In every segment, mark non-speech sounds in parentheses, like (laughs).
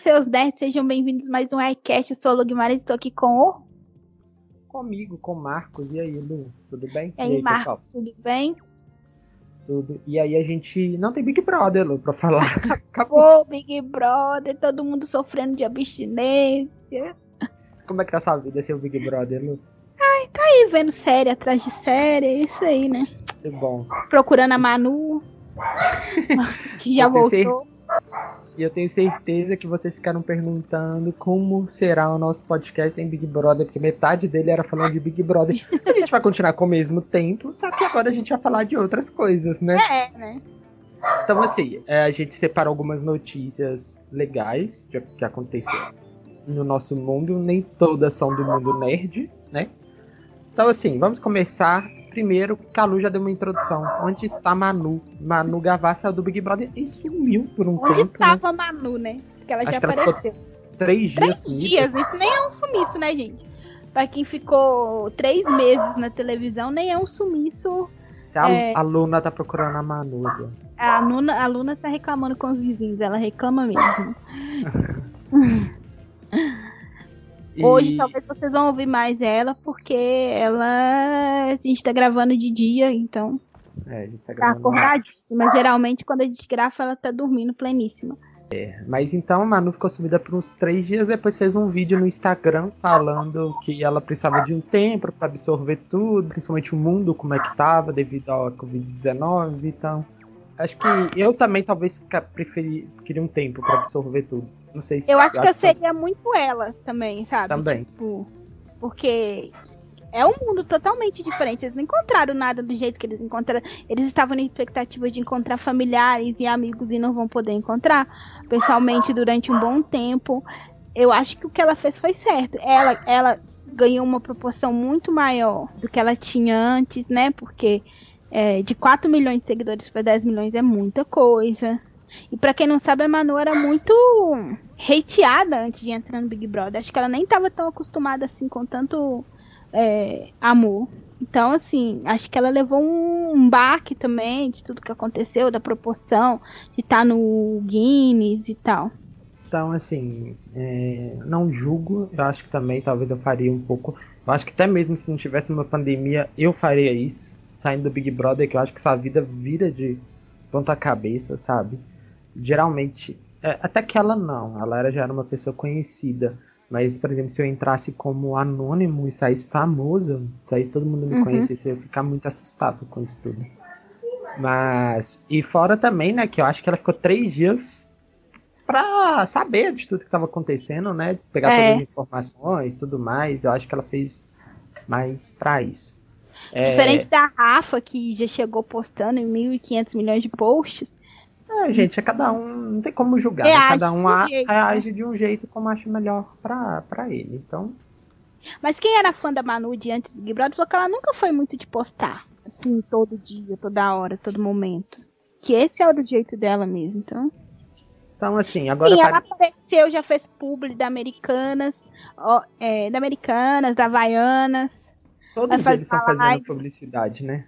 seus nerds, sejam bem-vindos a mais um iCast. Eu sou o Lu Guimarães, estou aqui com o. Comigo, com o Marcos. E aí, Lu? Tudo bem? E aí, e aí Marcos, pessoal? tudo bem? Tudo. E aí, a gente não tem Big Brother, Lu, pra falar. (laughs) Acabou Big Brother, todo mundo sofrendo de abstinência. Como é que tá sua vida sem o Big Brother, Lu? Ai, tá aí vendo série atrás de série, é isso aí, né? Que bom. Procurando a Manu, (laughs) que já voltou. E eu tenho certeza que vocês ficaram perguntando como será o nosso podcast em Big Brother, porque metade dele era falando de Big Brother. (laughs) A gente vai continuar com o mesmo tempo, só que agora a gente vai falar de outras coisas, né? É, né? Então, assim, é, a gente separou algumas notícias legais que aconteceram no nosso mundo, nem todas são do mundo nerd, né? Então, assim, vamos começar Primeiro, Calu já deu uma introdução. Onde está Manu? Manu Gavassi saiu do Big Brother e sumiu por um Onde tempo. Onde estava né? Manu, né? Porque ela Acho já apareceu. três dias. Três dias, isso nem é um sumiço, né, gente? Pra quem ficou três meses na televisão, nem é um sumiço. A, é... a Luna tá procurando a Manu. A Luna, a Luna tá reclamando com os vizinhos, ela reclama mesmo. (laughs) E... Hoje talvez vocês vão ouvir mais ela, porque ela. A gente tá gravando de dia, então. É, a gente tá, tá acordadíssima. Geralmente, quando a gente grava, ela tá dormindo pleníssima. É, mas então a Manu ficou sumida por uns três dias, depois fez um vídeo no Instagram falando que ela precisava de um tempo para absorver tudo, principalmente o mundo, como é que tava devido ao Covid-19, então. Acho que eu também talvez preferi, queria um tempo para absorver tudo. Não sei se. Eu acho que eu seria muito ela também, sabe? Também. Tipo, porque é um mundo totalmente diferente. Eles não encontraram nada do jeito que eles encontraram. Eles estavam na expectativa de encontrar familiares e amigos e não vão poder encontrar pessoalmente durante um bom tempo. Eu acho que o que ela fez foi certo. Ela, ela ganhou uma proporção muito maior do que ela tinha antes, né? Porque é, de 4 milhões de seguidores para 10 milhões é muita coisa. E para quem não sabe, a Manu era muito hateada antes de entrar no Big Brother. Acho que ela nem estava tão acostumada assim com tanto é, amor. Então, assim, acho que ela levou um, um baque também de tudo que aconteceu, da proporção, de estar tá no Guinness e tal. Então, assim, é, não julgo. Eu acho que também talvez eu faria um pouco. Eu acho que até mesmo se não tivesse uma pandemia, eu faria isso, saindo do Big Brother, que eu acho que essa vida vira de ponta cabeça, sabe? geralmente, é, até que ela não, ela era, já era uma pessoa conhecida. Mas, por exemplo, se eu entrasse como anônimo e saísse famoso, aí todo mundo me uhum. conhecesse, eu ia ficar muito assustado com isso tudo. Mas, e fora também, né, que eu acho que ela ficou três dias pra saber de tudo que estava acontecendo, né? Pegar é. todas as informações tudo mais. Eu acho que ela fez mais pra isso. Diferente é... da Rafa, que já chegou postando em 1.500 milhões de posts, é, gente, é cada um, não tem como julgar, né? cada um a, jeito, reage né? de um jeito como acha melhor pra, pra ele, então... Mas quem era fã da Manu de antes do Big Brother falou que ela nunca foi muito de postar, assim, todo dia, toda hora, todo momento. Que esse era o jeito dela mesmo, então... Então, assim, agora... Sim, ela apareceu, já fez publi da Americanas, ó, é, da Americanas, da Havaianas. Todos eles estão fazendo live, publicidade, né?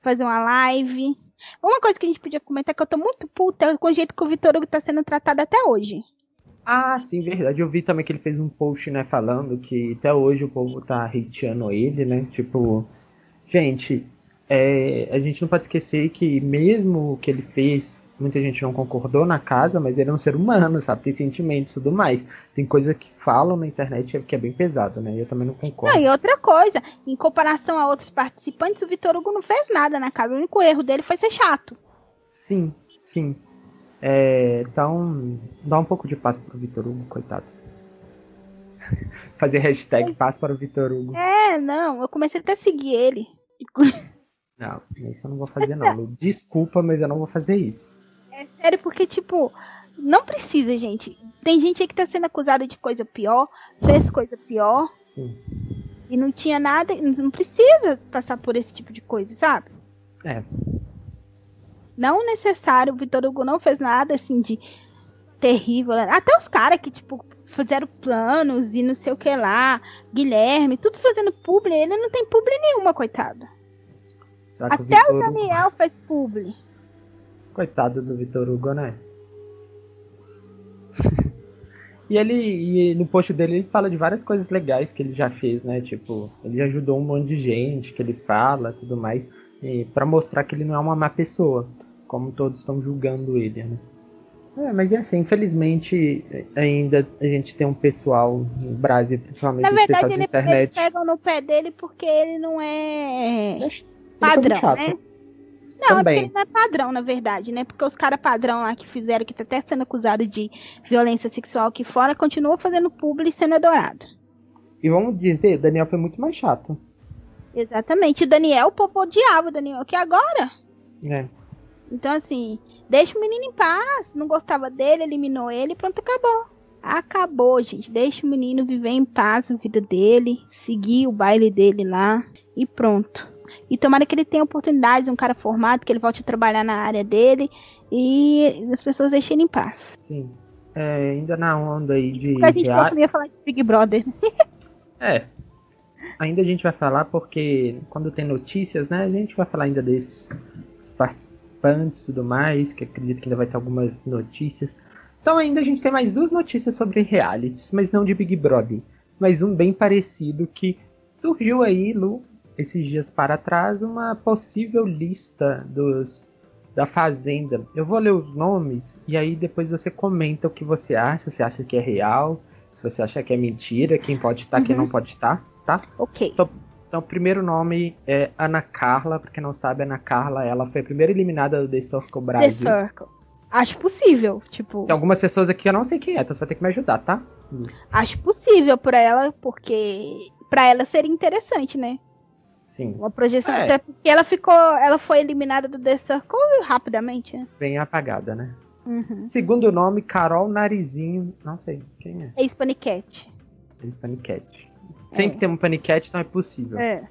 Fazer uma live. Uma coisa que a gente podia comentar é que eu tô muito puta com o jeito que o Vitor Hugo tá sendo tratado até hoje. Ah, sim, verdade. Eu vi também que ele fez um post, né, falando que até hoje o povo tá hateando ele, né? Tipo, gente, é, a gente não pode esquecer que mesmo o que ele fez muita gente não concordou na casa, mas ele é um ser humano, sabe? Tem sentimentos e tudo mais. Tem coisa que falam na internet que é bem pesado, né? Eu também não concordo. Não, e outra coisa, em comparação a outros participantes, o Vitor Hugo não fez nada na casa. O único erro dele foi ser chato. Sim, sim. É, então, dá um pouco de paz pro Vitor Hugo, coitado. (laughs) Fazer hashtag é. paz para o Vitor Hugo. É, não, eu comecei até a seguir ele. (laughs) Não, isso eu não vou fazer, não. (laughs) Desculpa, mas eu não vou fazer isso. É sério, porque, tipo, não precisa, gente. Tem gente aí que tá sendo acusada de coisa pior, fez coisa pior. Sim. E não tinha nada, não precisa passar por esse tipo de coisa, sabe? É. Não necessário, o Vitor Hugo não fez nada assim de terrível. Até os caras que, tipo, fizeram planos e não sei o que lá. Guilherme, tudo fazendo publi. Ele não tem publi nenhuma, coitado. Até o, Vitor... o Daniel fez publi. Coitado do Vitor Hugo, né? (laughs) E ele, e no post dele, ele fala de várias coisas legais que ele já fez, né? Tipo, ele ajudou um monte de gente, que ele fala, tudo mais, para mostrar que ele não é uma má pessoa, como todos estão julgando ele, né? É, mas é assim, infelizmente ainda a gente tem um pessoal no Brasil, principalmente Na verdade, ele, internet. eles pegam no pé dele porque ele não é ele padrão, né? Não, Também. é porque ele não é padrão, na verdade, né? Porque os caras padrão lá que fizeram, que tá até sendo acusado de violência sexual aqui fora, continuam fazendo publi e sendo adorado. E vamos dizer, Daniel foi muito mais chato. Exatamente. Daniel, o povo odiava o Daniel, que agora. É. Então, assim, deixa o menino em paz. Não gostava dele, eliminou ele, pronto, acabou. Acabou, gente. Deixa o menino viver em paz a vida dele, seguir o baile dele lá e pronto. E tomara que ele tenha oportunidades, um cara formado, que ele volte a trabalhar na área dele e as pessoas deixem ele em paz. Sim. É, ainda na onda aí de. Porque a gente real... ia falar de Big Brother. é. Ainda a gente vai falar porque quando tem notícias, né? A gente vai falar ainda desses participantes e tudo mais, que acredito que ainda vai ter algumas notícias. Então ainda a gente tem mais duas notícias sobre realities, mas não de Big Brother. Mas um bem parecido que surgiu aí, Lu, esses dias para trás uma possível lista dos da Fazenda. Eu vou ler os nomes e aí depois você comenta o que você acha, se acha que é real, se você acha que é mentira, quem pode estar, uhum. quem não pode estar, tá? Ok. Então, então, o primeiro nome é Ana Carla, pra quem não sabe, Ana Carla, ela foi a primeira eliminada do The Circle Brasil. The Circle. Acho possível, tipo... Tem algumas pessoas aqui que eu não sei quem é, então você vai ter que me ajudar, tá? Acho possível pra ela, porque... Pra ela seria interessante, né? Sim. Uma projeção, é. até porque ela ficou, ela foi eliminada do The Circle rapidamente, né? Bem apagada, né? Uhum. Segundo nome, Carol Narizinho. Não sei quem é. Ex-Paniquete. Ex-Paniquete. Sempre é. tem uma paniquete, então é possível. É.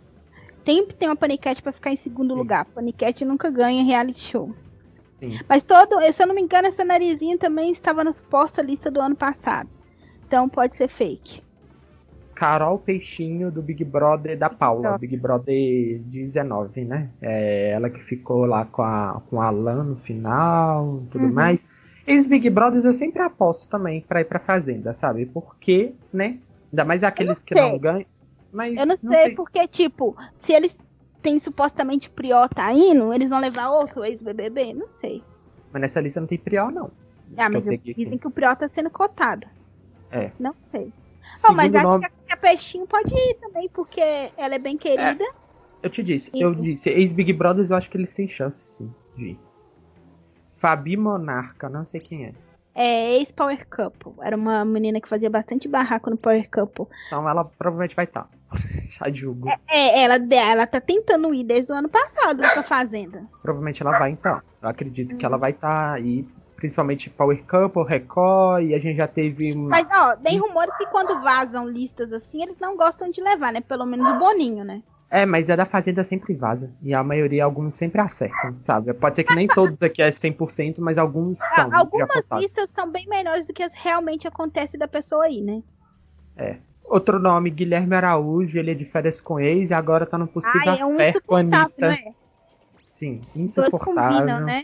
Sempre tem uma paniquete para ficar em segundo Sim. lugar. Paniquete nunca ganha reality show. Sim. Mas todo, se eu não me engano, essa narizinho também estava na suposta lista do ano passado. Então pode ser fake. Carol Peixinho do Big Brother da Paula, Big Brother 19, né? É ela que ficou lá com a, com a Alan no final e tudo uhum. mais. Esses Big Brothers eu sempre aposto também pra ir pra Fazenda, sabe? Porque, né? Ainda mais aqueles não que não ganham. Mas eu não, não sei, sei, porque, tipo, se eles têm supostamente Prió tá indo, eles vão levar outro ex-BBB? Não sei. Mas nessa lista não tem Prió, não. Ah, mas dizem que o Prió tá sendo cotado. É. Não sei. Oh, mas acho nome... que Peixinho pode ir também, porque ela é bem querida. É, eu te disse, e... eu disse, ex-Big Brothers eu acho que eles têm chance, sim, de ir. Fabi Monarca, não sei quem é. É ex-Power Couple. Era uma menina que fazia bastante barraco no Power Couple. Então ela provavelmente vai estar. Tá. (laughs) Já julgo. É, é, ela, ela tá tentando ir desde o ano passado pra Fazenda. Provavelmente ela vai então. Eu acredito hum. que ela vai estar tá aí principalmente Power Couple, Record, e a gente já teve. Mas, ó, tem rumores que quando vazam listas assim, eles não gostam de levar, né? Pelo menos o Boninho, né? É, mas a da Fazenda sempre vaza. E a maioria, alguns sempre acertam, sabe? Pode ser que nem todos aqui é 100%, mas alguns são. Algumas listas são bem melhores do que as realmente acontece da pessoa aí, né? É. Outro nome, Guilherme Araújo, ele é de férias com ex e agora tá no possível Ai, é um fé com a Anitta. Né? Sim, insuportável. Combinam, né?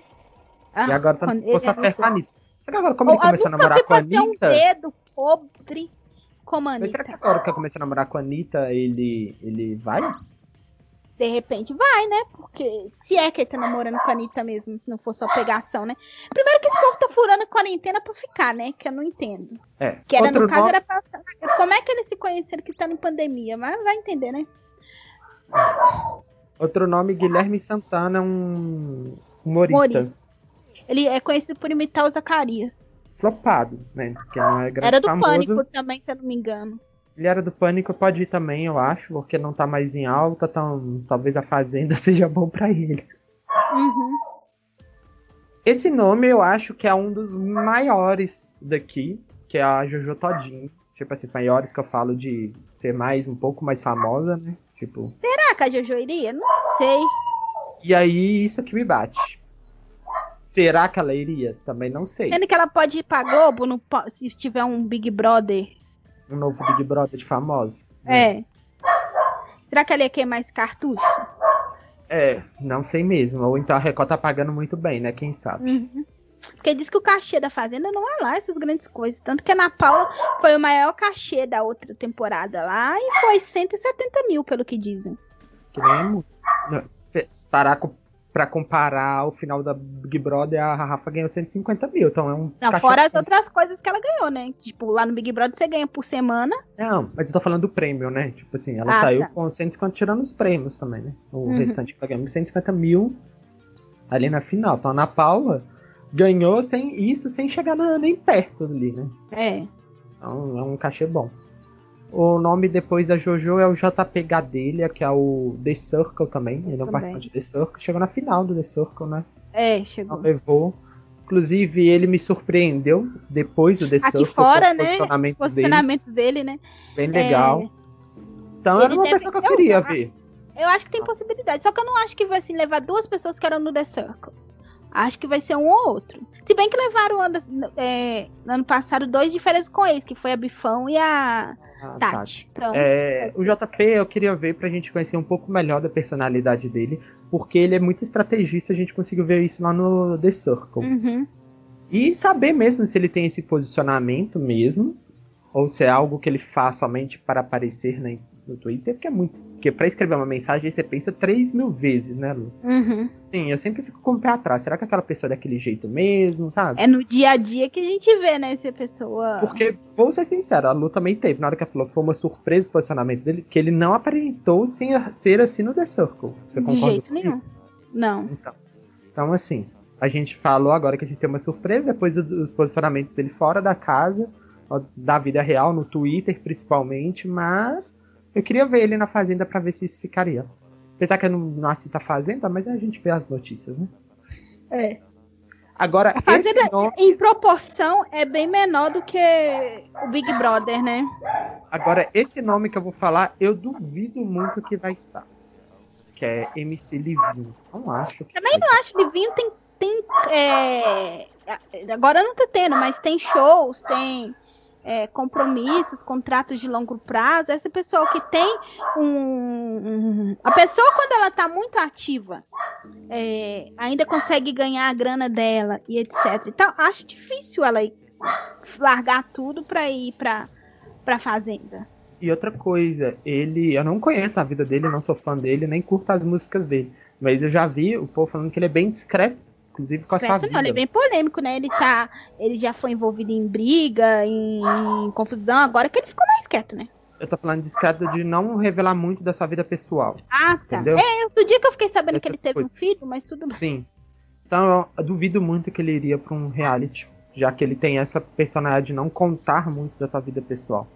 Ah, e agora tá no posto com a Anitta. Será que agora como ele começou a namorar com a Anitta? um dedo podre como a Anitta. Mas será que agora que eu comecei a namorar com a Anitta, ele, ele vai? De repente vai, né? Porque se é que ele tá namorando com a Anitta mesmo, se não for só pegação, né? Primeiro que esse povo tá furando a Nintendo pra ficar, né? Que eu não entendo. É. Que era, Outro no caso, era pra... Como é que eles se conheceram que tá em pandemia? Mas vai entender, né? Outro nome, Guilherme Santana, um humorista. humorista. Ele é conhecido por imitar o Zacarias. Flopado, né? Que não é Era do famoso. Pânico também, se eu não me engano. Ele era do Pânico, pode ir também, eu acho, porque não tá mais em alta, então talvez a Fazenda (laughs) seja bom para ele. Uhum. Esse nome eu acho que é um dos maiores daqui, que é a Jojo Todinho. Tipo assim, maiores que eu falo de ser mais, um pouco mais famosa, né? Tipo. Será que a Jojo iria? Não sei. E aí, isso que me bate. Será que ela iria? Também não sei. Sendo que ela pode ir pra Globo no, se tiver um Big Brother. Um novo Big Brother de famosos. Né? É. Será que ela ia queimar esse cartucho? É, não sei mesmo. Ou então a Record tá pagando muito bem, né? Quem sabe. Uhum. Porque diz que o cachê da Fazenda não é lá essas grandes coisas. Tanto que a Ana Paula foi o maior cachê da outra temporada lá e foi 170 mil, pelo que dizem. Que nem parar com para comparar o final da Big Brother, a Rafa ganhou 150 mil. Então é um. Não, fora as outras coisas que ela ganhou, né? Tipo, lá no Big Brother você ganha por semana. Não, mas eu tô falando do prêmio, né? Tipo assim, ela ah, saiu tá. com 150 tirando os prêmios também, né? O uhum. restante que ela ganhou 150 mil ali na final. Então a Ana Paula ganhou sem isso, sem chegar na, nem perto ali, né? É. Então é um cachê bom. O nome depois da Jojo é o JP Gadelha, que é o The Circle também. Ele é um participante do The Circle. Chegou na final do The Circle, né? É, chegou. Não levou. Inclusive, ele me surpreendeu depois do The Aqui Circle. fora, né? Posicionamento, posicionamento dele. dele. né? Bem legal. É... Então ele era uma pessoa que eu queria ver. Eu acho que tem possibilidade. Só que eu não acho que vai assim, levar duas pessoas que eram no The Circle. Acho que vai ser um ou outro. Se bem que levaram é, no ano passado dois diferentes com eles, que foi a Bifão e a ah, Tati. Tati. Então, é, o JP eu queria ver pra gente conhecer um pouco melhor da personalidade dele, porque ele é muito estrategista, a gente conseguiu ver isso lá no The Circle. Uhum. E saber mesmo se ele tem esse posicionamento mesmo, ou se é algo que ele faz somente para aparecer na, no Twitter, que é muito. Porque para escrever uma mensagem você pensa 3 mil vezes, né, Lu? Uhum. Sim, eu sempre fico com o pé atrás. Será que aquela pessoa é daquele jeito mesmo, sabe? É no dia a dia que a gente vê, né, se a pessoa. Porque, vou ser sincero, a Lu também teve. Na hora que ela falou, foi uma surpresa o posicionamento dele, que ele não aparentou sem ser assim no The Circle. Você de jeito nenhum. Não. Então, então, assim, a gente falou agora que a gente tem uma surpresa depois dos posicionamentos dele fora da casa, da vida real, no Twitter principalmente, mas eu queria ver ele na Fazenda para ver se isso ficaria. Apesar que eu não, não assisto a Fazenda, mas a gente vê as notícias, né? É. Agora, a Fazenda, nome... em proporção, é bem menor do que o Big Brother, né? Agora, esse nome que eu vou falar, eu duvido muito que vai estar. Que é MC Livinho. Não acho. Que Também não acho. Livinho tem. tem é... Agora não tá tendo, mas tem shows, tem é, compromissos, contratos de longo prazo, esse pessoal que tem um, a pessoa quando ela está muito ativa é, ainda consegue ganhar a grana dela e etc. Então acho difícil ela largar tudo para ir para para fazenda. E outra coisa, ele, eu não conheço a vida dele, não sou fã dele, nem curto as músicas dele, mas eu já vi o povo falando que ele é bem discreto inclusive com a sua vida. Não, ele é bem polêmico, né? Ele tá. Ele já foi envolvido em briga, em, em confusão, agora que ele ficou mais quieto, né? Eu tô falando discreto de não revelar muito da sua vida pessoal. Ah, tá. Entendeu? É, do dia que eu fiquei sabendo Essa que ele teve um filho, mas tudo bem. Sim. Então eu duvido muito que ele iria pra um reality, já que ele tem essa personalidade de não contar muito da sua vida pessoal.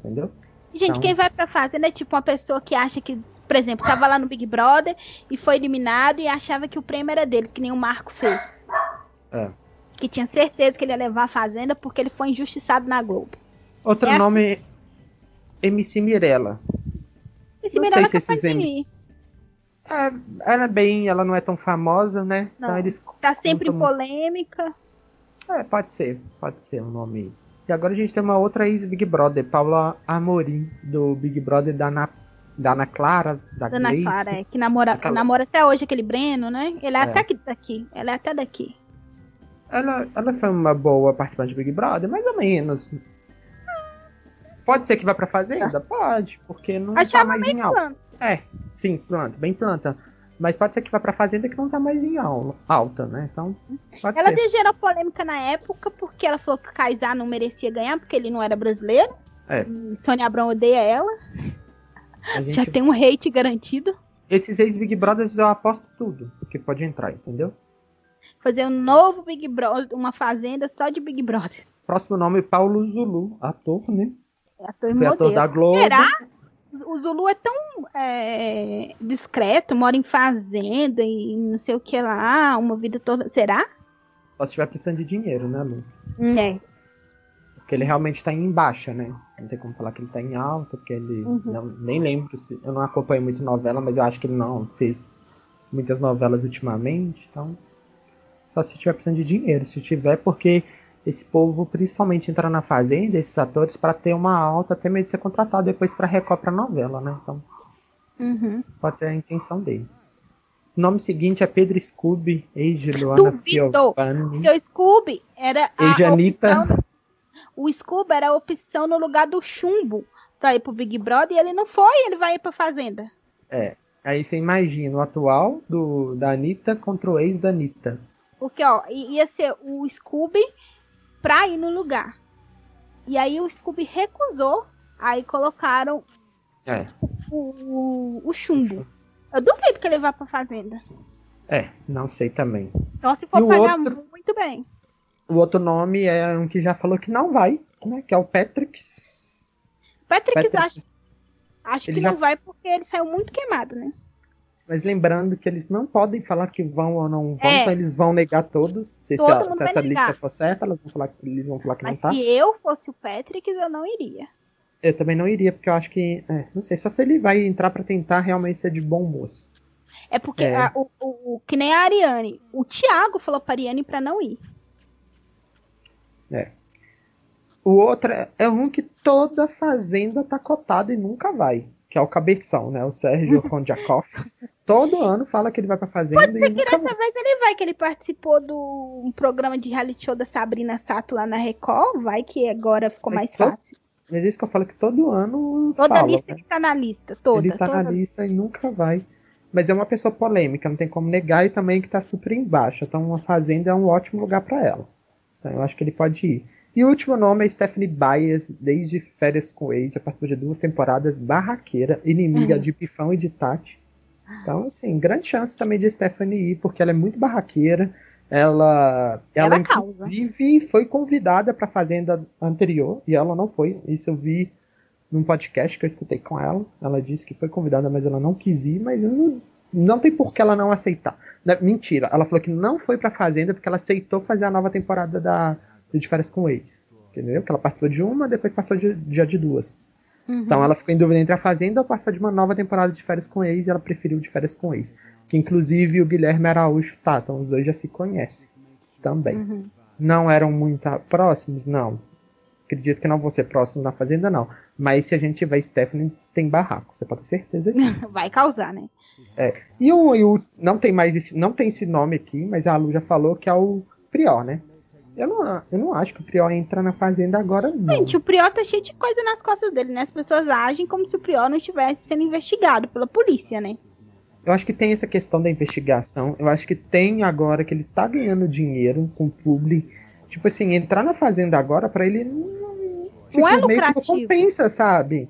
Entendeu? Gente, então... quem vai pra fazenda é tipo uma pessoa que acha que por exemplo, tava lá no Big Brother e foi eliminado e achava que o prêmio era deles, que nem o Marco fez. É. Que tinha certeza que ele ia levar a Fazenda porque ele foi injustiçado na Globo. Outro Essa... nome MC Mirella. MC não Mirella sei se esses MC... É, ela é bem, ela não é tão famosa, né? Não, então eles tá sempre em polêmica. É, pode ser, pode ser um nome. E agora a gente tem uma outra ex-Big Brother, Paula Amorim, do Big Brother da Ana da Ana Clara, da Ana Gleice. Clara, é, que namora, Aquela... namora até hoje aquele Breno, né? Ele é, é. até daqui. Ela é até daqui. Ela, ela foi uma boa participante do Big Brother, mais ou menos. Pode ser que vá pra Fazenda? Pode, porque não Achava tá mais em alta. É, sim, planta, bem planta. Mas pode ser que vá pra Fazenda que não tá mais em aula, alta, né? Então, Ela ser. gerou polêmica na época porque ela falou que o Kaysar não merecia ganhar porque ele não era brasileiro. É. E Sônia Abrão odeia ela. Gente... Já tem um hate garantido. Esses ex-Big Brothers eu aposto tudo que pode entrar, entendeu? Fazer um novo Big Brother, uma fazenda só de Big Brother. Próximo nome, Paulo Zulu, ator, né? É ator, Foi ator da Globo. Será? O Zulu é tão é, discreto, mora em fazenda e não sei o que lá, uma vida toda. Será? Só se estiver precisando de dinheiro, né, Lu? É. Porque ele realmente está em baixa, né? Não tem como falar que ele está em alta, porque ele. Uhum. Não, nem lembro se. Eu não acompanho muito novela, mas eu acho que ele não fez muitas novelas ultimamente. Então. Só se tiver precisando de dinheiro. Se tiver, porque esse povo principalmente entra na fazenda, esses atores, para ter uma alta, até mesmo ser contratado depois para Record pra novela, né? Então. Uhum. Pode ser a intenção dele. nome seguinte é Pedro Scooby, ex de Luana Duvido. O Scooby era a Ex de Anitta. opção. O Scooby era a opção no lugar do chumbo pra ir pro Big Brother e ele não foi, ele vai ir pra Fazenda. É. Aí você imagina o atual do, da Anitta contra o ex da Anitta. Porque, ó, ia ser o Scooby pra ir no lugar. E aí o Scooby recusou, aí colocaram É. o, o chumbo. Eu duvido que ele vá pra Fazenda. É, não sei também. Só se for E o pagar outro? muito bem. O outro nome é um que já falou que não vai, né? Que é o Patrick. Patrick, Patrick. acho, acho que já- não vai porque ele saiu muito queimado, né? Mas lembrando que eles não podem falar que vão ou não vão, É. então eles vão negar todos. Se, se Todo se vai essa negar. lista for certa, elas vão falar, que- eles vão falar que Mas não tá. se eu fosse o Patrick, eu não iria. Eu também não iria, porque eu acho que. é, não sei, só se ele vai entrar pra tentar realmente ser de bom moço. É porque É. a- o, o- o- que nem a Ariane. O Thiago falou pra Ariane pra não ir. O outro é, é um que toda fazenda tá cotada e nunca vai. Que é o cabeção, né? O Sérgio (laughs) Kondiakov. Todo ano fala que ele vai pra fazenda e Que nunca dessa vai. vez ele vai, que ele participou do um programa de reality show da Sabrina Sato lá na Record. Vai que agora ficou Mas mais todo- fácil. Mas é isso que eu falo que todo ano Toda fala, lista né? que tá na lista. Toda. ele tá toda. na lista e nunca vai. Mas é uma pessoa polêmica, não tem como negar, e também que tá super embaixo. Então, uma fazenda é um ótimo lugar pra ela. Então, eu acho que ele pode ir. E o último nome é Stephanie Baez, desde Férias com Ex, já participou de duas temporadas, barraqueira, inimiga Uhum. de Pifão e de Tati. Então, assim, grande chance também de Stephanie ir, porque ela é muito barraqueira. Ela, ela, Ela inclusive, foi convidada pra fazenda anterior, e ela não foi. Isso eu vi num podcast que eu escutei com ela. Ela disse que foi convidada, mas ela não quis ir, mas eu não, não tem por que ela não aceitar. Né, Mentira, ela falou que não foi pra Fazenda porque ela aceitou fazer a nova temporada da de Férias com o Ex. Entendeu? Que ela participou de uma, depois passou de, já de duas. Uhum. Então ela ficou em dúvida entre a Fazenda ou passar de uma nova temporada de Férias com o Ex e ela preferiu de Férias com o Ex. Que inclusive o Guilherme Araújo tá, então os dois já se conhecem também. Uhum. Não eram muito próximos? Não. Acredito que não vão ser próximos na Fazenda, não. Mas se a gente tiver Stephanie, tem barraco, você pode ter certeza disso. (laughs) Vai causar, né? e, o, e o- não tem mais esse, não tem esse nome aqui, mas a Lu já falou que é o Prior, né? Eu não, eu não acho que o Prior entra na Fazenda agora, não. Gente, o Prior tá cheio de coisa nas costas dele, né? As pessoas agem como se o Prior não estivesse sendo investigado pela polícia, né? Eu acho que tem essa questão da investigação. Eu acho que tem agora que ele tá ganhando dinheiro com o publi. Tipo assim, entrar na Fazenda agora, pra ele não, Não é meio que lucrativo. Não compensa, sabe?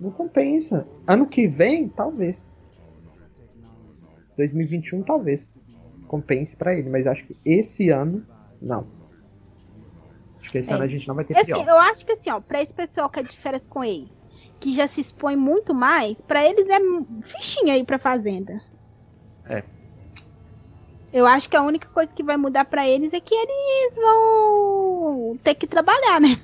Não compensa. Ano que vem, talvez. 2021, talvez. Compense pra ele, mas acho que esse ano, não. Acho que esse É. ano a gente não vai ter Assim, pior. eu acho que assim, ó, pra esse pessoal que é de férias com ex, que já se expõe muito mais, pra eles é fichinha aí pra fazenda. É. Eu acho que a única coisa que vai mudar pra eles é que eles vão ter que trabalhar, né?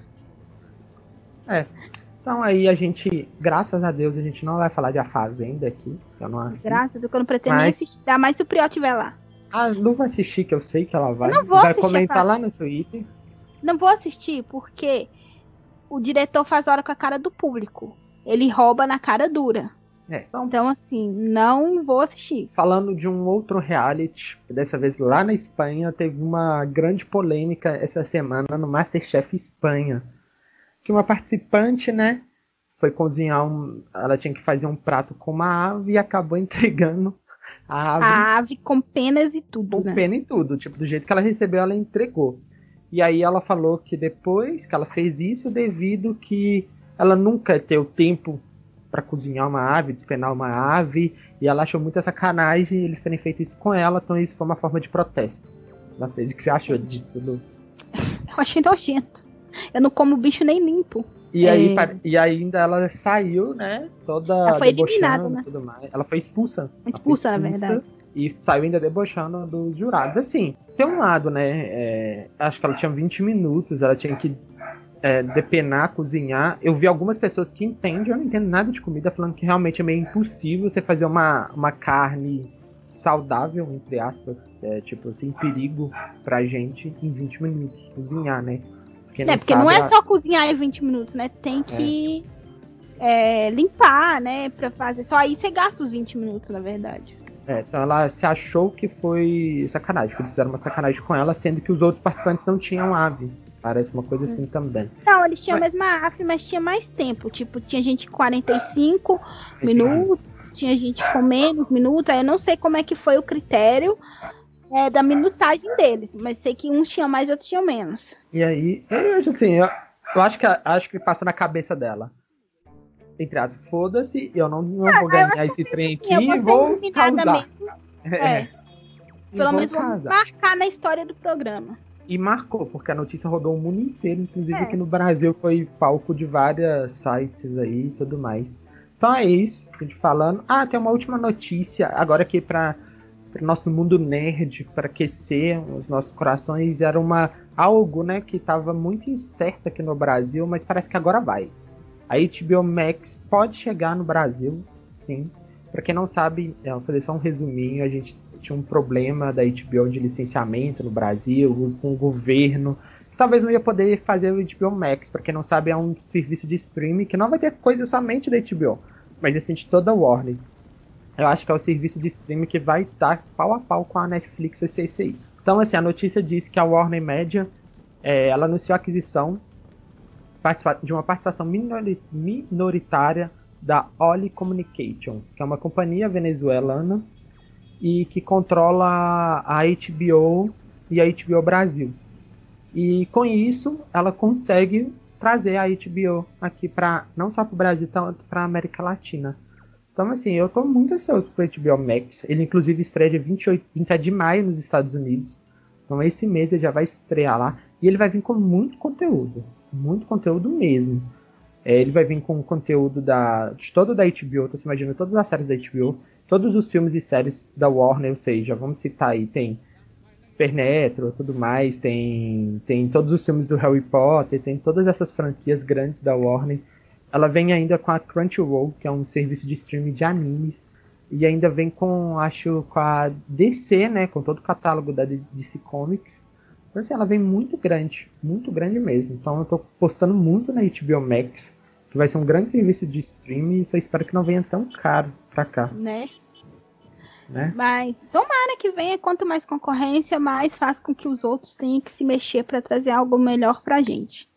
Então aí a gente, graças a Deus, a gente não vai falar de A Fazenda aqui. Eu não assisto. Graças a Deus que eu não pretendo nem Mas- assistir, ainda mais se o Prior estiver lá. A Lu vai assistir, que eu sei que ela vai. Eu não vou vai assistir, comentar lá no Twitter. Não vou assistir porque o diretor faz hora com a cara do público. Ele rouba na cara dura. É, então, Então, assim, não vou assistir. falando de um outro reality, dessa vez lá na Espanha, teve uma grande polêmica essa semana no Masterchef Espanha. Que uma participante, né, foi cozinhar um. Ela tinha que fazer um prato com uma ave e acabou (laughs) entregando a ave A ave com penas e tudo, com né? pena e tudo. Tipo, do jeito que ela recebeu, ela entregou. E aí ela falou que depois que ela fez isso, devido que ela nunca ter o tempo pra cozinhar uma ave, despenar uma ave, e ela achou muita sacanagem eles terem feito isso com ela, então isso foi uma forma de protesto. Ela fez. O que você achou disso, Lu? (laughs) Eu achei nojento. Eu não como bicho nem limpo. E, É. aí, e ainda ela saiu, né? Toda Ela foi debochando eliminada, né? tudo mais. Ela foi expulsa. Foi Expulsa, na verdade. E saiu ainda debochando dos jurados. Assim, tem um lado, né? é, acho que ela tinha 20 minutos, ela tinha que é, depenar, cozinhar. Eu vi algumas pessoas que entendem, eu não entendo nada de comida, falando que realmente é meio impossível você fazer uma, uma carne saudável, entre aspas, é, tipo assim, perigo pra gente em 20 minutos cozinhar, né? Quem É, porque não é só cozinhar em 20 minutos, né? Tem que é, limpar, né? Pra fazer. Só aí você gasta os 20 minutos, na verdade. É, então ela se achou que foi sacanagem, que eles fizeram uma sacanagem com ela, sendo que os outros participantes não tinham ave. Parece uma coisa assim também. Não, eles tinham mas... a mesma AF, mas tinha mais tempo. Tipo, tinha gente com 45 minutos, tinha gente com menos minutos. Aí eu não sei como é que foi o critério é, da minutagem deles, mas sei que uns tinham mais, outros tinham menos. E aí, eu acho assim, eu, eu acho que acho que passa na cabeça dela. Entre as, foda-se, eu não, não ah, vou ganhar esse trem assim, aqui e vou causar. (laughs) É. é. Pelo menos vou marcar na história do programa. E marcou, porque a notícia rodou o mundo inteiro, inclusive é. aqui no Brasil foi palco de vários sites aí e tudo mais. Então é isso, a gente falando. Ah, tem uma última notícia, agora aqui para o nosso mundo nerd, para aquecer os nossos corações, era uma algo, né, que estava muito incerto aqui no Brasil, mas parece que agora vai. A HBO Max pode chegar no Brasil, sim. Para quem não sabe, é, vou fazer só um resuminho, a gente tinha um problema da HBO de licenciamento no Brasil, com o governo. Talvez não ia poder fazer o HBO Max, para quem não sabe, é um serviço de streaming que não vai ter coisa somente da HBO, mas assim de toda a Warner. Eu acho que é o serviço de streaming que vai estar pau a pau com a Netflix e CCI. Então, assim, a notícia diz que a Warner Media é, ela anunciou a aquisição de uma participação minoritária da Oli Communications, que é uma companhia venezuelana e que controla a HBO e a HBO Brasil. E com isso, ela consegue trazer a HBO aqui para não só para o Brasil, tanto para a América Latina. Então, assim, eu estou muito ansioso para o HBO Max. Ele, inclusive, estreia dia 28, 27 de maio nos Estados Unidos. Então, esse mês ele já vai estrear lá. E ele vai vir com muito conteúdo. Muito conteúdo mesmo. É, ele vai vir com conteúdo da, de toda da HBO. Então, você imagina todas as séries da HBO todos os filmes e séries da Warner, ou seja, vamos citar aí, tem Supernatural, tudo mais, tem, tem todos os filmes do Harry Potter, tem todas essas franquias grandes da Warner. Ela vem ainda com a Crunchyroll, que é um serviço de streaming de animes, e ainda vem com, acho, com a DC, né, com todo o catálogo da DC Comics. Então, assim, ela vem muito grande, muito grande mesmo. Então, eu tô postando muito na HBO Max, que vai ser um grande serviço de streaming, só espero que não venha tão caro pra cá. Né? Né? Mas tomara que venha, quanto mais concorrência, mais faz com que os outros tenham que se mexer para trazer algo melhor pra gente.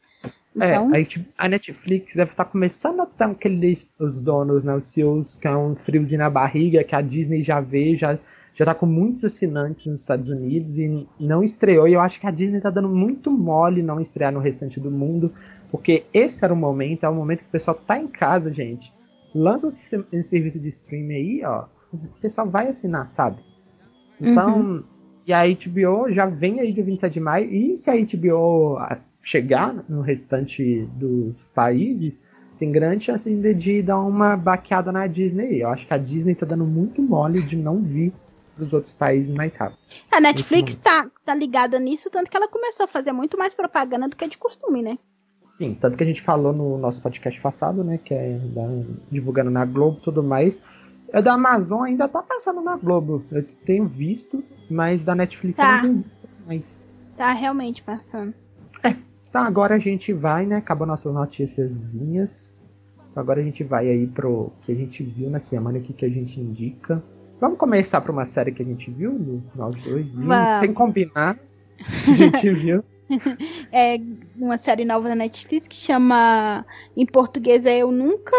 É, então... É, a Netflix deve estar começando a ter aqueles os donos, né, os seus que é um friozinho na barriga, que a Disney já vê, já, já tá com muitos assinantes nos Estados Unidos e não estreou. E eu acho que a Disney tá dando muito mole não estrear no restante do mundo, porque esse era o momento, é o momento que o pessoal tá em casa, gente lança esse serviço de streaming aí, ó, o pessoal vai assinar, sabe? Então, uhum. e a HBO já vem aí de 27 de maio, e se a HBO chegar no restante dos países, tem grande chance ainda de dar uma baqueada na Disney. Eu acho que a Disney tá dando muito mole de não vir dos outros países mais rápido. A Netflix tá, tá ligada nisso, tanto que ela começou a fazer muito mais propaganda do que de costume, né? Sim, tanto que a gente falou no nosso podcast passado, né? Que é da, divulgando na Globo e tudo mais. É da Amazon ainda tá passando na Globo. Eu tenho visto, mas da Netflix tá. eu não tenho visto. Mas... Tá realmente passando. É. Então agora a gente vai, né? Acabou nossas noticiazinhas. Então agora a gente vai aí pro que a gente viu na semana, o que, que a gente indica. Vamos começar por uma série que a gente viu, nós dois, sem combinar. A gente (laughs) viu. (laughs) é uma série nova da Netflix que chama em português é Eu Nunca,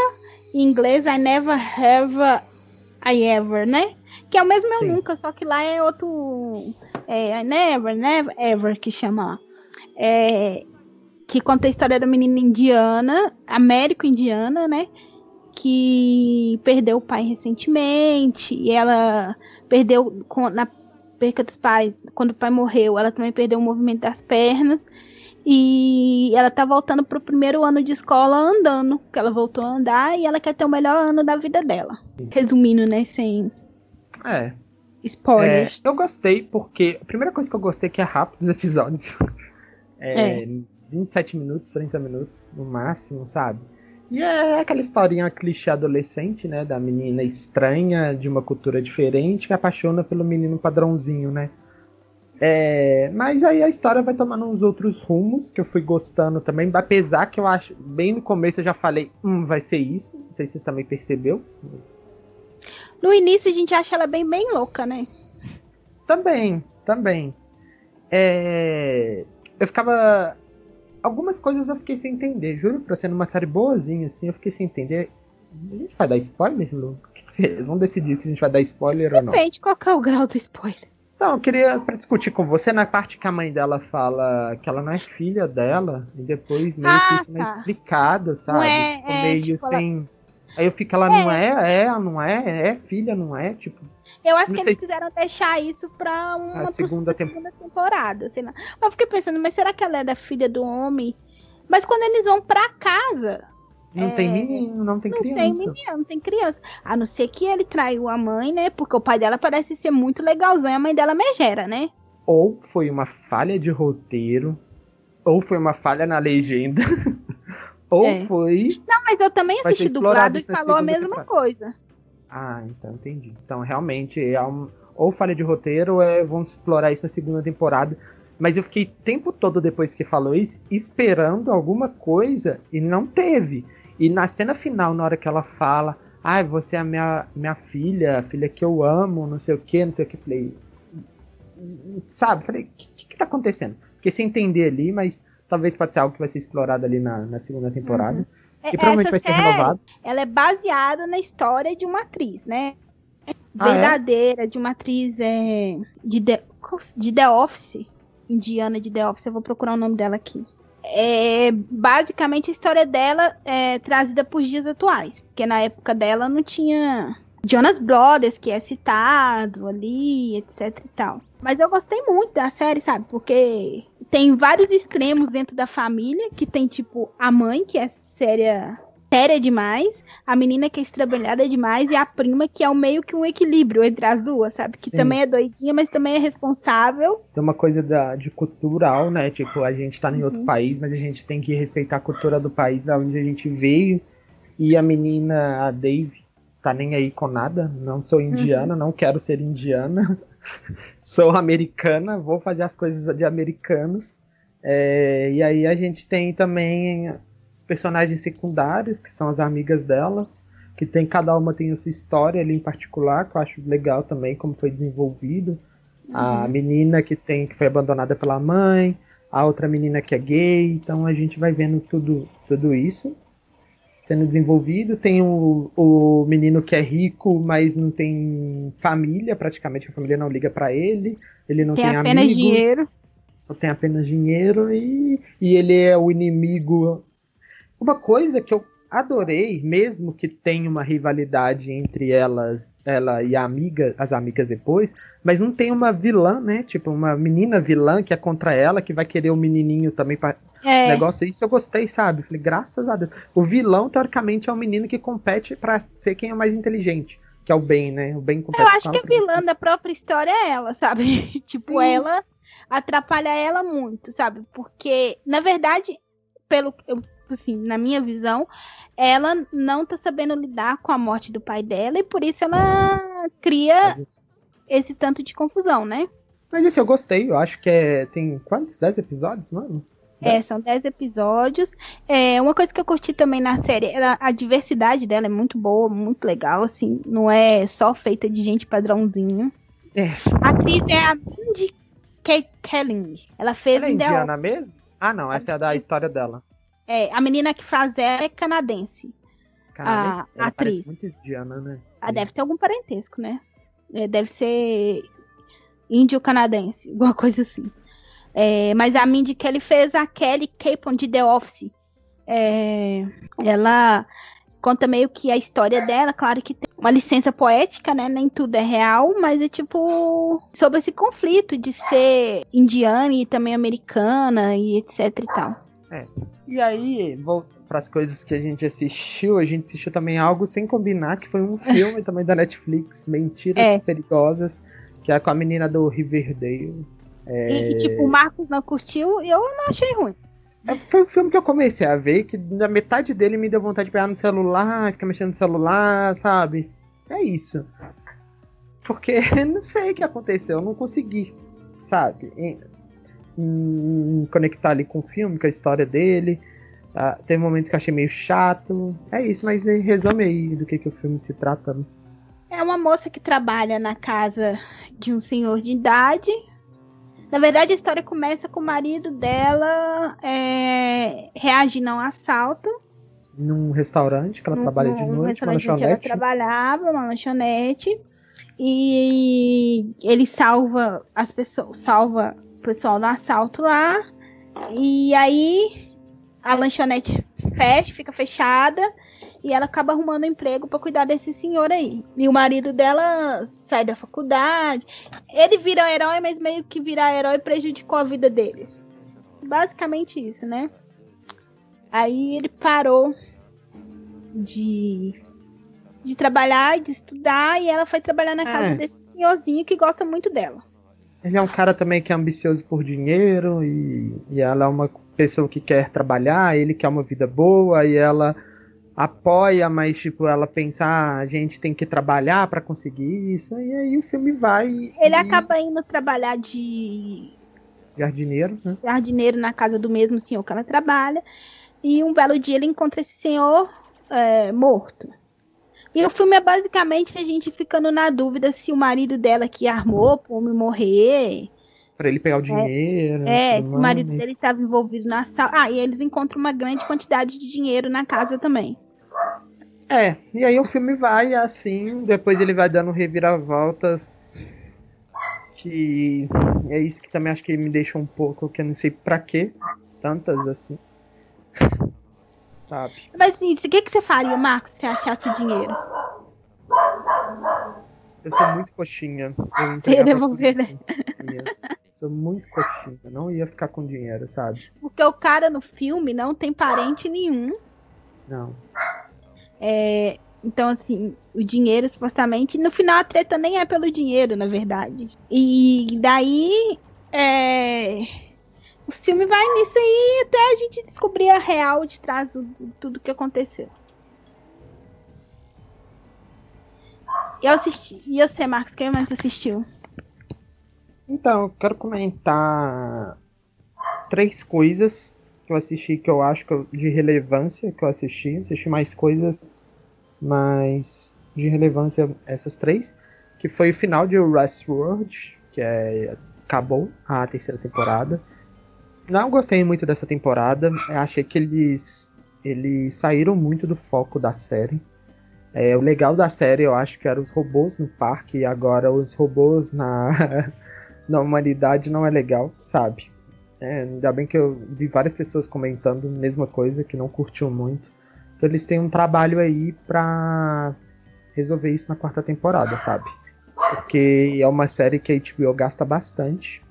em inglês I Never Have I Ever, né? Que é o mesmo Eu Sim. Nunca, só que lá é outro é, I Never, Never Ever que chama lá. É, que conta a história da menina indiana, américo-indiana, né? Que perdeu o pai recentemente e ela perdeu na perca dos pais, quando o pai morreu, ela também perdeu o movimento das pernas. E ela tá voltando pro primeiro ano de escola andando, que ela voltou a andar e ela quer ter o melhor ano da vida dela. Resumindo, né, sem é. spoilers. É, eu gostei porque a primeira coisa que eu gostei é que é rápido os episódios. (laughs) É, é. 27 minutos, 30 minutos no máximo, sabe? E é aquela historinha clichê adolescente, né? Da menina estranha, de uma cultura diferente, que apaixona pelo menino padrãozinho, né? É, mas aí a história vai tomando uns outros rumos que eu fui gostando também. Apesar que eu acho, bem no começo eu já falei, hum, vai ser isso. Não sei se você também percebeu. No início a gente acha ela bem, bem louca, né? Também, também. É... Eu ficava. Algumas coisas eu fiquei sem entender, juro, pra ser uma série boazinha, assim, eu fiquei sem entender. A gente vai dar spoiler, Lu? Vamos decidir se a gente vai dar spoiler Depende, ou não. Depende, qual é o grau do spoiler? Não, eu queria pra discutir com você na parte que a mãe dela fala que ela não é filha dela, e depois meio Ah, que isso não é tá. explicado, sabe? É, é, meio tipo, ela- sem. Aí eu fico, ela não é, é, não é, é filha, não é, tipo, Eu acho Não que eles quiseram deixar isso pra uma segunda segunda temporada. Sei lá. Mas eu fiquei pensando, mas será que ela é da filha do homem? Mas quando eles vão pra casa, não É, tem menino, não tem não criança. tem menina, não tem criança. A não ser que ele traiu a mãe, né? Porque o pai dela parece ser muito legalzão e a mãe dela é megera, né? Ou foi uma falha de roteiro, ou foi uma falha na legenda, (laughs) ou É. foi. Não, mas eu também assisti dublado e falou a mesma temporada. coisa. Ah, então entendi. Então realmente é um- ou falha de roteiro, ou é, vão explorar isso na segunda temporada. Mas eu fiquei tempo todo depois que falou isso, esperando alguma coisa e não teve. E na cena final, na hora que ela fala, ai, você é a minha, minha filha, a filha que eu amo, não sei o que, não sei o que, falei. Sabe? Falei, o que, que tá acontecendo? Fiquei sem entender ali, mas talvez pode ser algo que vai ser explorado ali na, na segunda temporada. É- E provavelmente vai ser renovado. Ela é baseada na história de uma atriz, né? Ah, é? Verdadeira, de uma atriz é, de, The, de The Office. Indiana de The Office, eu vou procurar o nome dela aqui. É basicamente a história dela é trazida por dias atuais. Porque na época dela não tinha Jonas Brothers, que é citado ali, etc e tal. Mas eu gostei muito da série, sabe? Porque tem vários extremos dentro da família, que tem tipo a mãe, que é séria, séria demais, a menina que é estrabalhada demais e a prima que é o meio que um equilíbrio entre as duas, sabe? Que Sim. também é doidinha, mas também é responsável. Tem uma coisa da, de cultural, né? Tipo, a gente tá em outro Uhum. país, mas a gente tem que respeitar a cultura do país da onde a gente veio. E a menina, a Dave, tá nem aí com nada. Não sou indiana, não quero ser indiana. (laughs) sou americana, vou fazer as coisas de americanos. É, e aí a gente tem também os personagens secundários, que são as amigas delas, que tem cada uma tem a sua história ali em particular, que eu acho legal também como foi desenvolvido. A Uhum. menina que tem que foi abandonada pela mãe, a outra menina que é gay, então a gente vai vendo tudo, tudo isso sendo desenvolvido. Tem o, o menino que é rico, mas não tem família, praticamente a família não liga pra ele, ele não Tem tem, apenas amigos, dinheiro. só tem apenas dinheiro e, e ele é o inimigo. Uma coisa que eu adorei, mesmo que tenha uma rivalidade entre elas, ela e a amiga, as amigas depois, mas não tem uma vilã, né? Tipo, uma menina vilã que é contra ela, que vai querer o menininho também para É, negócio. Isso eu gostei, sabe? Falei, graças a Deus. O vilão, teoricamente, é o menino que compete pra ser quem é mais inteligente, que é o bem, né? O bem compete eu acho que a vilã da própria história é ela, sabe? (laughs) tipo, Sim. ela atrapalha ela muito, sabe? Porque, na verdade, pelo assim, na minha visão, ela não tá sabendo lidar com a morte do pai dela e por isso ela cria esse tanto de confusão, né? Mas esse eu gostei, eu acho que é. Tem quantos? 10 episódios, mano? É, são 10 episódios. É, uma coisa que eu curti também na série era a diversidade dela, é muito boa, muito legal, assim, não é só feita de gente padrãozinho. É. A atriz é a Mindy Kate Kelling. Ela fez Ela é indiana mesmo? Ah, não, essa é a da história dela. É, a menina que faz ela é canadense. Cara, A atriz. muito indiana, né? Ah, deve ter algum parentesco, né? É, deve ser índio-canadense, (laughs) alguma coisa assim. É, mas a Mindy Kelly fez a Kelly Capon de The Office. É, ela conta meio que a história dela, claro que tem uma licença poética, né? Nem tudo é real, mas é tipo sobre esse conflito de ser indiana e também americana e etc e tal. E aí, volta para as coisas que a gente assistiu, a gente assistiu também algo sem combinar, que foi um (laughs) filme também da Netflix, Mentiras É. Perigosas, que é com a menina do Riverdale. E, e, tipo, o Marcos não curtiu e eu não achei ruim. É, Foi um filme que eu comecei a ver, que na metade dele me deu vontade de pegar no celular, ficar mexendo no celular, sabe? É isso. Porque (laughs) não sei o que aconteceu, eu não consegui, sabe? Em- conectar ali com o filme, com a história dele. Ah, teve momentos que eu achei meio chato. É isso, mas resume aí do que, que o filme se trata. né? É, uma moça que trabalha na casa de um senhor de idade. Na verdade, a história começa com o marido dela é, reagindo a um assalto. Num restaurante que ela trabalha de noite, uma lanchonete. ela trabalhava, uma lanchonete. E ele salva as pessoas, salva pessoal do assalto lá. E aí a lanchonete fecha, fica fechada e ela acaba arrumando um emprego para cuidar desse senhor aí. E o marido dela sai da faculdade. Ele vira herói, mas meio que virar herói prejudicou a vida dele. Basicamente isso, né? Aí ele parou de, de trabalhar, de estudar, e ela foi trabalhar na casa é. desse senhorzinho que gosta muito dela. Ele é um cara também que é ambicioso por dinheiro e, e ela é uma pessoa que quer trabalhar, ele quer uma vida boa e ela apoia, mas tipo, ela pensa, ah, a gente tem que trabalhar para conseguir isso, e aí o filme vai. Ele e... acaba indo trabalhar de jardineiro, né? Jardineiro na casa do mesmo senhor que ela trabalha. E um belo dia ele encontra esse senhor é, morto. E o filme é basicamente a gente ficando na dúvida se o marido dela que armou pro homem morrer. Pra ele pegar o dinheiro. É, é se o marido dele estava envolvido na sala. Ah, e eles encontram uma grande quantidade de dinheiro na casa também. É, e aí o filme vai assim, depois ele vai dando reviravoltas que é isso que também acho que me deixa um pouco, que eu não sei pra quê, tantas assim. (laughs) Sabe? Mas assim, o que, que você faria, Marcos, se achasse o dinheiro? Eu sou muito coxinha. Eu você ia devolver, né? Sou muito coxinha. Não ia ficar com dinheiro, sabe? Porque o cara no filme não tem parente nenhum. Não. É, então, assim, o dinheiro, supostamente, no final a treta nem é pelo dinheiro, na verdade. E daí. É, o filme vai nisso aí até a gente descobrir a real de trás de tudo que aconteceu. Eu assisti. E você, Marcos, quem mais assistiu? Então, eu quero comentar três coisas que eu assisti que eu acho que eu, de relevância que eu assisti. Assisti mais coisas, mas de relevância essas três. Que foi o final de Westworld, que é, acabou a terceira temporada. Não gostei muito dessa temporada. Eu achei que eles, eles saíram muito do foco da série. É, o legal da série eu acho que eram os robôs no parque e agora os robôs na, (laughs) na humanidade não é legal, sabe? É, ainda bem que eu vi várias pessoas comentando a mesma coisa, que não curtiu muito. Então eles têm um trabalho aí pra resolver isso na quarta temporada, sabe? Porque é uma série que a HBO gasta bastante.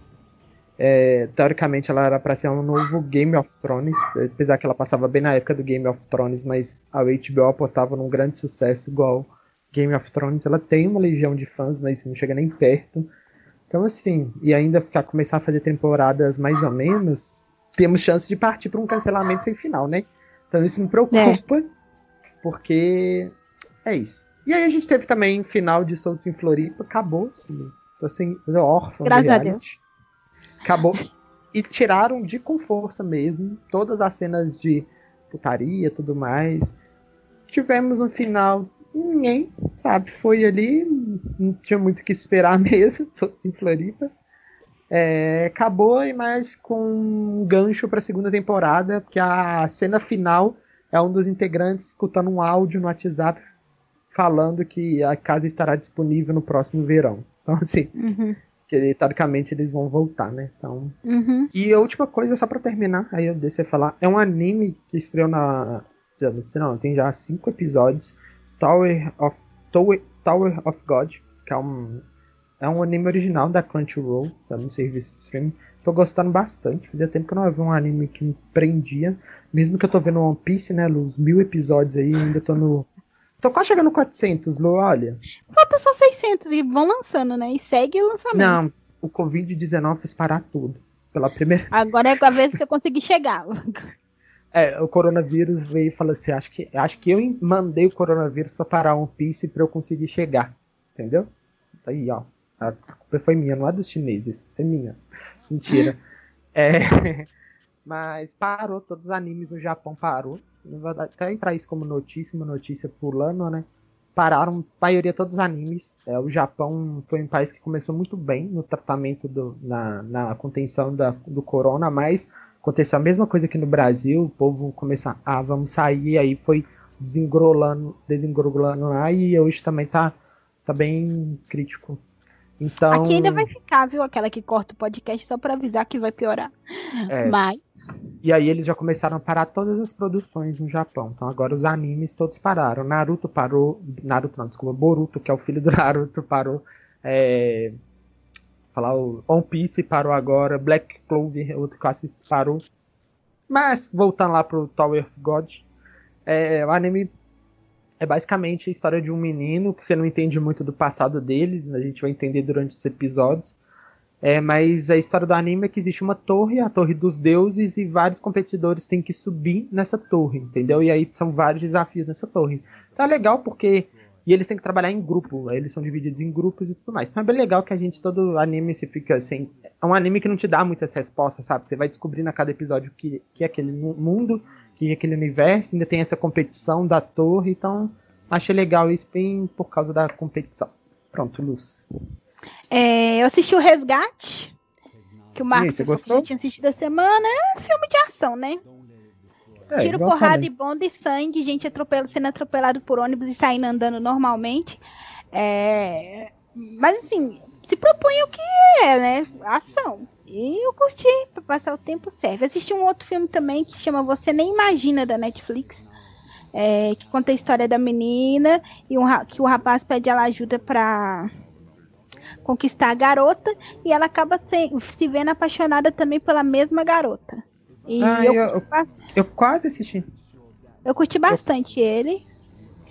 É, teoricamente ela era para ser um novo Game of Thrones, apesar que ela passava bem na época do Game of Thrones, mas a HBO apostava num grande sucesso igual Game of Thrones. Ela tem uma legião de fãs, mas não chega nem perto. Então, assim, e ainda ficar começar a fazer temporadas mais ou menos, temos chance de partir para um cancelamento sem final, né? Então isso me preocupa, é. porque é isso. E aí a gente teve também final de Soltos em Floripa, acabou, assim, tô assim, órfão. Graças a Deus. Acabou. E tiraram de com força mesmo todas as cenas de putaria tudo mais. Tivemos um final ninguém, sabe? Foi ali, não tinha muito o que esperar (laughs) mesmo, todos em Floripa. É, acabou, mas com um gancho para a segunda temporada, porque a cena final é um dos integrantes escutando um áudio no WhatsApp falando que a casa estará disponível no próximo verão. Então, assim, uhum. Que teoricamente eles vão voltar, né? Então. Uhum. E a última coisa, só para terminar, aí eu você falar, é um anime que estreou na. Já, não, tem já cinco episódios Tower of, Tower, Tower of God, que é um, é um anime original da Crunchyroll, tá no serviço de streaming. Tô gostando bastante, fazia tempo que eu não vi um anime que me prendia. Mesmo que eu tô vendo One Piece, né, os mil episódios aí, ainda tô no... Tô quase chegando no 400, Lu, olha. Falta só 600 e vão lançando, né? E segue o lançamento. Não, o Covid-19 fez parar tudo. Pela primeira... (laughs) Agora é a vez que eu consegui chegar. É, o coronavírus veio e falou assim: acho que, acho que eu mandei o coronavírus para parar One Piece para eu conseguir chegar. Entendeu? Tá aí, ó. A culpa foi minha, não é dos chineses. É minha. Mentira. (laughs) é, (laughs) mas parou, todos os animes no Japão parou. Até entrar isso como notícia, uma notícia pulando, né? pararam a maioria todos os animes. É, o Japão foi um país que começou muito bem no tratamento do, na, na contenção da, do corona, mas aconteceu a mesma coisa aqui no Brasil. O povo começou a ah, vamos sair, aí foi desengrolando, desengrolando lá e hoje também tá, tá bem crítico. Então... Aqui ainda vai ficar, viu? Aquela que corta o podcast só para avisar que vai piorar. É. Mas e aí eles já começaram a parar todas as produções no Japão. Então agora os animes todos pararam. Naruto parou. Naruto não, desculpa, Boruto, que é o filho do (laughs) Naruto, parou. É, falar o One Piece parou agora. Black Clover, outro que assisto, parou. Mas, voltando lá pro Tower of God, é, o anime é basicamente a história de um menino que você não entende muito do passado dele, a gente vai entender durante os episódios. É, mas a história do anime é que existe uma torre, a torre dos deuses, e vários competidores têm que subir nessa torre, entendeu? E aí são vários desafios nessa torre. É legal porque. E eles têm que trabalhar em grupo, eles são divididos em grupos e tudo mais. Então é bem legal que a gente, todo anime, se fica assim. É um anime que não te dá muitas respostas, sabe? Você vai descobrindo a cada episódio que, que é aquele mundo, que é aquele universo, ainda tem essa competição da torre, então achei legal isso bem por causa da competição. Pronto, Luz. É, eu assisti o Resgate, que o Marcos já tinha assistido a semana. É um filme de ação, né? É, Tiro, porrada e bomba e sangue, gente atropelado, sendo atropelado por ônibus e saindo andando normalmente. É... Mas assim, se propõe o que é, né? Ação. E eu curti, pra passar o tempo serve. Assisti um outro filme também que chama Você Nem Imagina, da Netflix. É, que conta a história da menina e um, que o rapaz pede ela ajuda pra conquistar a garota e ela acaba se, se vendo apaixonada também pela mesma garota. E ah, eu, eu, eu, quase assisti. Eu curti bastante eu... ele.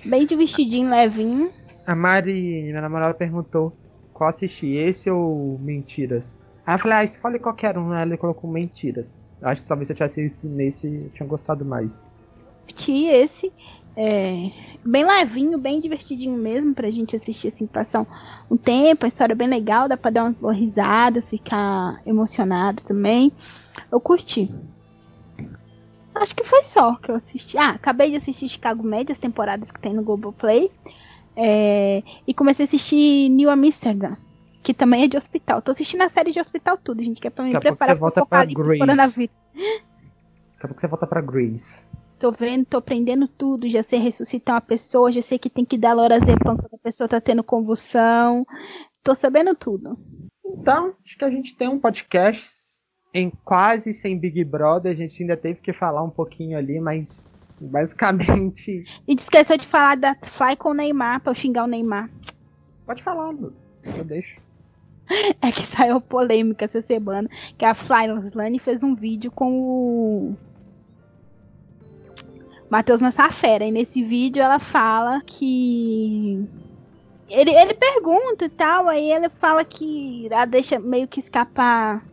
Bem de vestidinho levinho. A Mari, minha namorada, perguntou qual assisti, esse ou Mentiras? Aí eu falei, ah, escolhe qualquer um. Ela colocou Mentiras. Acho que talvez se eu tivesse visto nesse, eu tinha gostado mais. Curti esse. É, bem levinho, bem divertidinho mesmo pra gente assistir assim, passar um, um tempo, a história é bem legal, dá pra dar umas boas risadas, ficar emocionado também. Eu curti. Acho que foi só que eu assisti. Ah, acabei de assistir Chicago Med, as temporadas que tem no Globoplay. É, e comecei a assistir New Amsterdam, que também é de hospital. Tô assistindo a série de hospital tudo, gente, que é pra me Daqui preparar para o apocalipse coronavírus. Daqui a pouco você volta pra Grace. Tô vendo, tô aprendendo tudo. Já sei ressuscitar uma pessoa, já sei que tem que dar lorazepam quando a pessoa tá tendo convulsão. Tô sabendo tudo. Então, acho que a gente tem um podcast em quase sem Big Brother. A gente ainda teve que falar um pouquinho ali, mas basicamente. E esqueceu de falar da Fly com o Neymar pra eu xingar o Neymar. Pode falar, Lu. Eu deixo. (laughs) É que saiu polêmica essa semana que a Fly Slane fez um vídeo com o Matheus Massafera. E nesse vídeo ela fala que. Ele, ele pergunta e tal, aí ele fala que ela deixa meio que escapar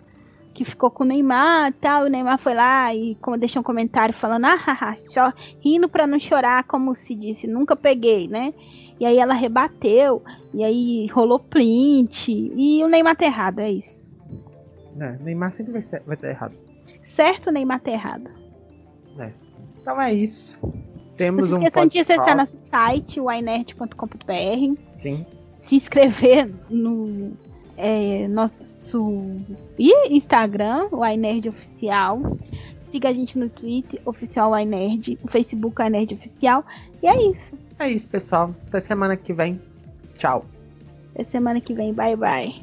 que ficou com o Neymar e tal. O Neymar foi lá e como deixou um comentário falando, ah, haha, só rindo pra não chorar, como se disse, nunca peguei, né? E aí ela rebateu, e aí rolou print, e o Neymar tá errado, é isso. É, Neymar sempre vai, ser, vai estar errado. Certo, o Neymar tá errado. É. Então é isso. Temos Não se esqueçam um de acessar nosso site, winerd.com.br. Sim. Se inscrever no é, nosso Instagram, o iNerd Oficial. Siga a gente no Twitter, oficial iNerd, no Facebook iNerd Oficial. E é isso. É isso, pessoal. Até semana que vem. Tchau. Até semana que vem. Bye, bye.